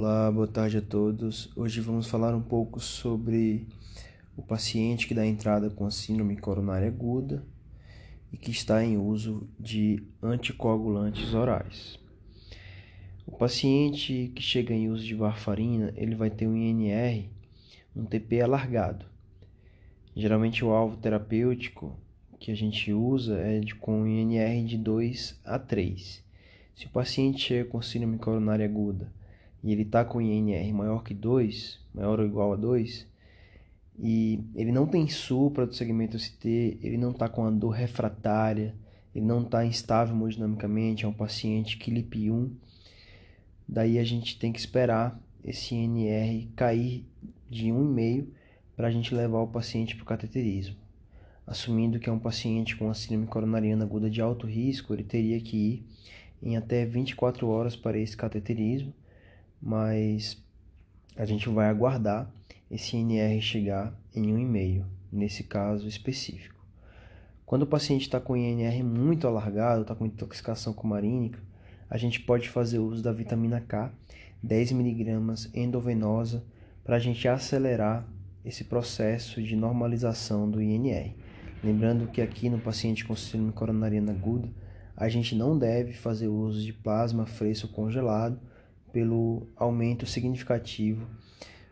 Olá, boa tarde a todos. Hoje vamos falar um pouco sobre o paciente que dá entrada com a síndrome coronária aguda e que está em uso de anticoagulantes orais. O paciente que chega em uso de varfarina, ele vai ter um INR, um TP alargado. Geralmente o alvo terapêutico que a gente usa é de, com INR de 2 a 3. Se o paciente chega com síndrome coronária aguda e ele está com INR maior que 2, maior ou igual a 2, e ele não tem supra do segmento ST, ele não está com a dor refratária, ele não está instável hemodinamicamente, é um paciente KILIP 1, daí a gente tem que esperar esse INR cair de 1,5 para a gente levar o paciente para o cateterismo. Assumindo que é um paciente com a síndrome coronariana aguda de alto risco, ele teria que ir em até 24 horas para esse cateterismo, mas a gente vai aguardar esse INR chegar em 1,5, nesse caso específico. Quando o paciente está com INR muito alargado, está com intoxicação cumarínica, a gente pode fazer uso da vitamina K, 10mg endovenosa, para a gente acelerar esse processo de normalização do INR. Lembrando que aqui no paciente com síndrome coronariana aguda, a gente não deve fazer uso de plasma fresco congelado, pelo aumento significativo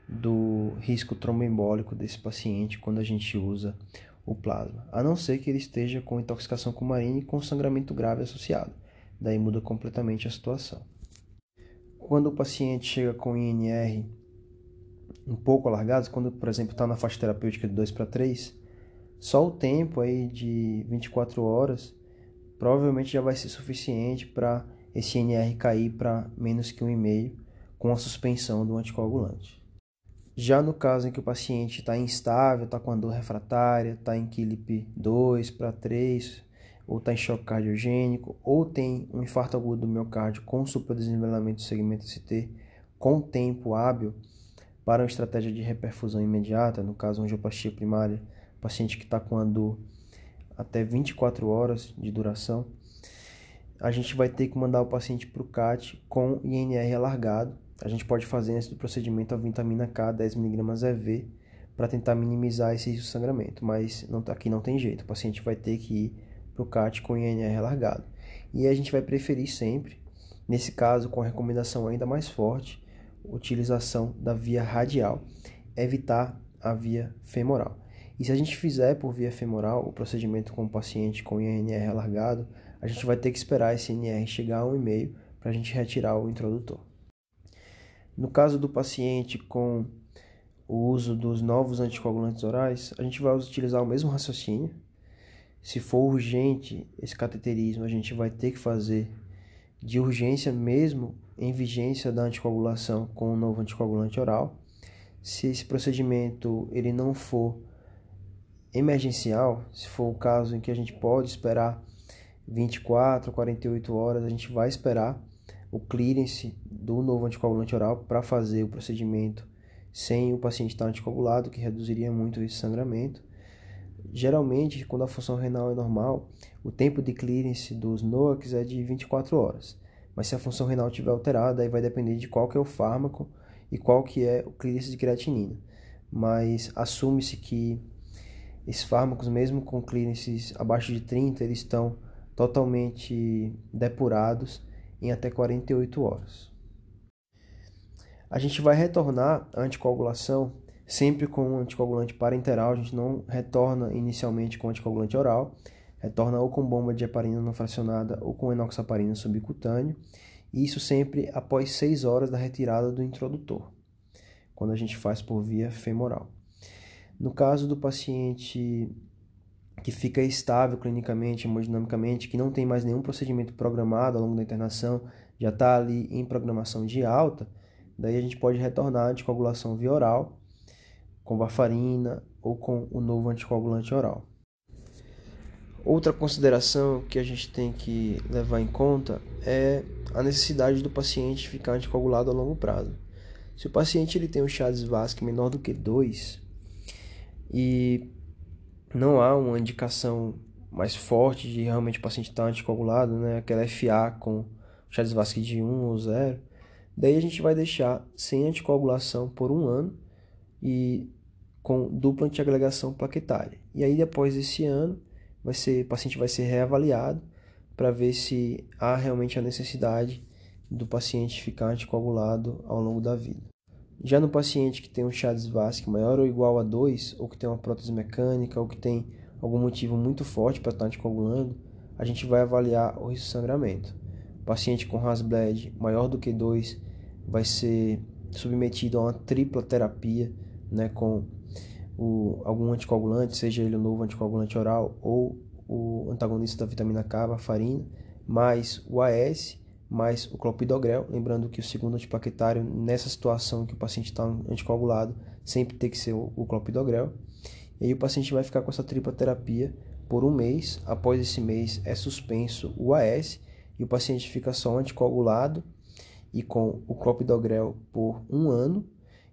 do risco tromboembólico desse paciente quando a gente usa o plasma, a não ser que ele esteja com intoxicação cumarina e com sangramento grave associado. Daí muda completamente a situação. Quando o paciente chega com INR um pouco alargado, quando, por exemplo, está na faixa terapêutica de 2 para 3, só o tempo aí de 24 horas provavelmente já vai ser suficiente para esse NR cair para menos que 1,5 com a suspensão do anticoagulante. Já no caso em que o paciente está instável, está com a dor refratária, está em KILIP 2 para 3, ou está em choque cardiogênico, ou tem um infarto agudo do miocárdio com supradesnivelamento do segmento ST com tempo hábil para uma estratégia de reperfusão imediata, no caso angioplastia primária, paciente que está com a dor até 24 horas de duração, a gente vai ter que mandar o paciente para o CAT com INR alargado. A gente pode fazer antes do procedimento a vitamina K 10mg EV para tentar minimizar esse sangramento, mas não, aqui não tem jeito, o paciente vai ter que ir para o CAT com INR alargado. E a gente vai preferir sempre, nesse caso com a recomendação ainda mais forte, utilização da via radial, evitar a via femoral. E se a gente fizer por via femoral o procedimento com o paciente com INR alargado, a gente vai ter que esperar esse NR chegar a 1,5 para a gente retirar o introdutor. No caso do paciente com o uso dos novos anticoagulantes orais, a gente vai utilizar o mesmo raciocínio. Se for urgente esse cateterismo, a gente vai ter que fazer de urgência mesmo em vigência da anticoagulação com o novo anticoagulante oral. Se esse procedimento ele não for emergencial, se for o caso em que a gente pode esperar 24, 48 horas, a gente vai esperar o clearance do novo anticoagulante oral para fazer o procedimento sem o paciente estar anticoagulado, que reduziria muito esse sangramento. Geralmente, quando a função renal é normal, o tempo de clearance dos NOACs é de 24 horas. Mas se a função renal estiver alterada, aí vai depender de qual que é o fármaco e qual que é o clearance de creatinina. Mas assume-se que esses fármacos, mesmo com clearances abaixo de 30, eles estão totalmente depurados em até 48 horas. A gente vai retornar a anticoagulação sempre com anticoagulante parenteral, a gente não retorna inicialmente com anticoagulante oral, retorna ou com bomba de heparina não fracionada ou com enoxaparina subcutâneo, e isso sempre após 6 horas da retirada do introdutor, quando a gente faz por via femoral. No caso do paciente que fica estável clinicamente, hemodinamicamente, que não tem mais nenhum procedimento programado ao longo da internação, já está ali em programação de alta, daí a gente pode retornar a anticoagulação via oral, com varfarina ou com o novo anticoagulante oral. Outra consideração que a gente tem que levar em conta é a necessidade do paciente ficar anticoagulado a longo prazo. Se o paciente ele tem um Chades-Vasque menor do que 2 e não há uma indicação mais forte de realmente o paciente estar anticoagulado, né? aquela FA com Chades-Vasque de 1 ou 0, daí a gente vai deixar sem anticoagulação por um ano e com dupla antiagregação plaquetária. E aí depois desse ano vai ser, o paciente vai ser reavaliado para ver se há realmente a necessidade do paciente ficar anticoagulado ao longo da vida. Já no paciente que tem um Chades-Vasque maior ou igual a 2, ou que tem uma prótese mecânica, ou que tem algum motivo muito forte para estar anticoagulando, a gente vai avaliar o risco de sangramento. O paciente com Hasbled maior do que 2 vai ser submetido a uma tripla terapia, né, com o, algum anticoagulante, seja ele o novo anticoagulante oral ou o antagonista da vitamina K, a farina, mais o AS, mais o clopidogrel, lembrando que o segundo antiplaquetário, nessa situação que o paciente está anticoagulado, sempre tem que ser o, clopidogrel. E aí o paciente vai ficar com essa tripla terapia por um mês, após esse mês é suspenso o AS, e o paciente fica só anticoagulado e com o clopidogrel por um ano,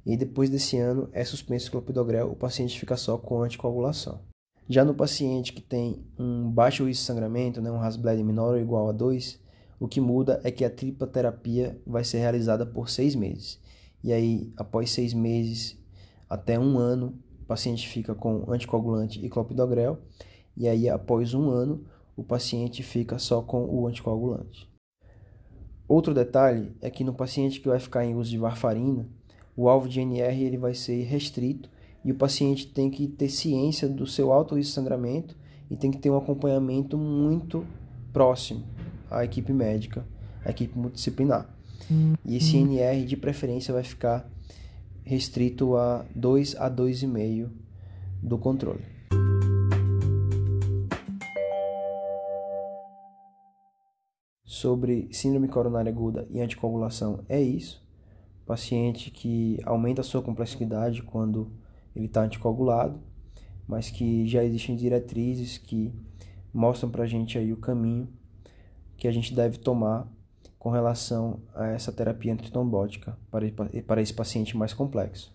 e depois desse ano é suspenso o clopidogrel, o paciente fica só com anticoagulação. Já no paciente que tem um baixo risco de sangramento, né, um Hasbled menor ou igual a 2, o que muda é que a tripla terapia vai ser realizada por seis meses. E aí, após seis meses até um ano, o paciente fica com anticoagulante e clopidogrel. E aí, após um ano, o paciente fica só com o anticoagulante. Outro detalhe é que no paciente que vai ficar em uso de varfarina, o alvo de NR ele vai ser restrito e o paciente tem que ter ciência do seu alto risco de sangramento e tem que ter um acompanhamento muito próximo à equipe médica, à equipe multidisciplinar. E esse NR de preferência vai ficar restrito a 2 a 2,5 do controle. Sobre síndrome coronária aguda e anticoagulação é isso paciente que aumenta a sua complexidade quando ele está anticoagulado, mas que já existem diretrizes que mostram para a gente aí o caminho que a gente deve tomar com relação a essa terapia antitrombótica para, para esse paciente mais complexo.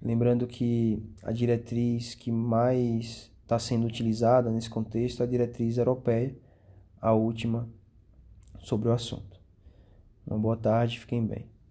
Lembrando que a diretriz que mais está sendo utilizada nesse contexto é a diretriz europeia, a última sobre o assunto. Uma boa tarde, fiquem bem.